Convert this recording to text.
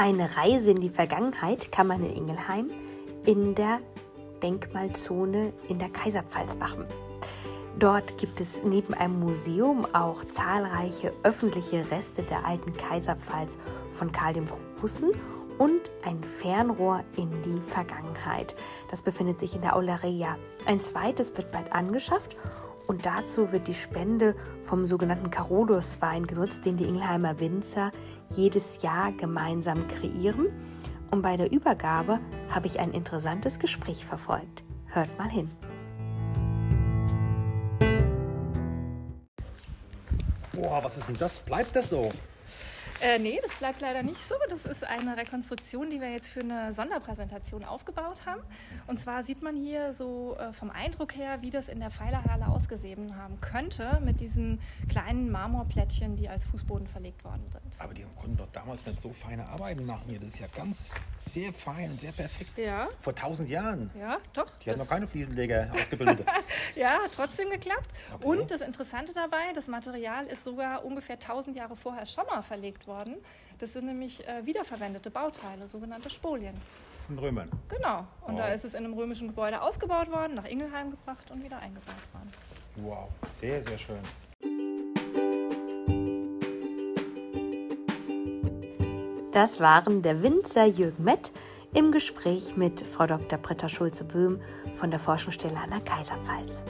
Eine Reise in die Vergangenheit kann man in Ingelheim in der Denkmalzone in der Kaiserpfalz machen. Dort gibt es neben einem Museum auch zahlreiche öffentliche Reste der alten Kaiserpfalz von Karl dem Großen und ein Fernrohr in die Vergangenheit. Das befindet sich in der Aularia. Ein zweites wird bald angeschafft und dazu wird die Spende vom sogenannten Carolus-Wein genutzt, den die Ingelheimer Winzer jedes Jahr gemeinsam kreieren. Und bei der Übergabe habe ich ein interessantes Gespräch verfolgt. Hört mal hin. Boah, was ist denn das? Bleibt das so? Äh, nee, das bleibt leider nicht so. Das ist eine Rekonstruktion, die wir jetzt für eine Sonderpräsentation aufgebaut haben. Und zwar sieht man hier so äh, vom Eindruck her, wie das in der Pfeilerhalle ausgesehen haben könnte, mit diesen kleinen Marmorplättchen, die als Fußboden verlegt worden sind. Aber die konnten doch damals nicht so feine Arbeiten machen hier. Das ist ja ganz sehr fein und sehr perfekt. Ja. Vor tausend Jahren. Ja, doch. Die hatten noch keine Fliesenleger ausgebildet. ja, hat trotzdem geklappt. Okay. Und das Interessante dabei, das Material ist sogar ungefähr 1000 Jahre vorher schon mal verlegt worden worden. Das sind nämlich äh, wiederverwendete Bauteile, sogenannte Spolien. Von Römern. Genau. Und Wow. da ist es in einem römischen Gebäude ausgebaut worden, nach Ingelheim gebracht und wieder eingebaut worden. Wow, sehr, sehr schön. Das waren der Winzer Jürgen Mett im Gespräch mit Frau Dr. Britta Schulze-Böhm von der Forschungsstelle an der Kaiserpfalz.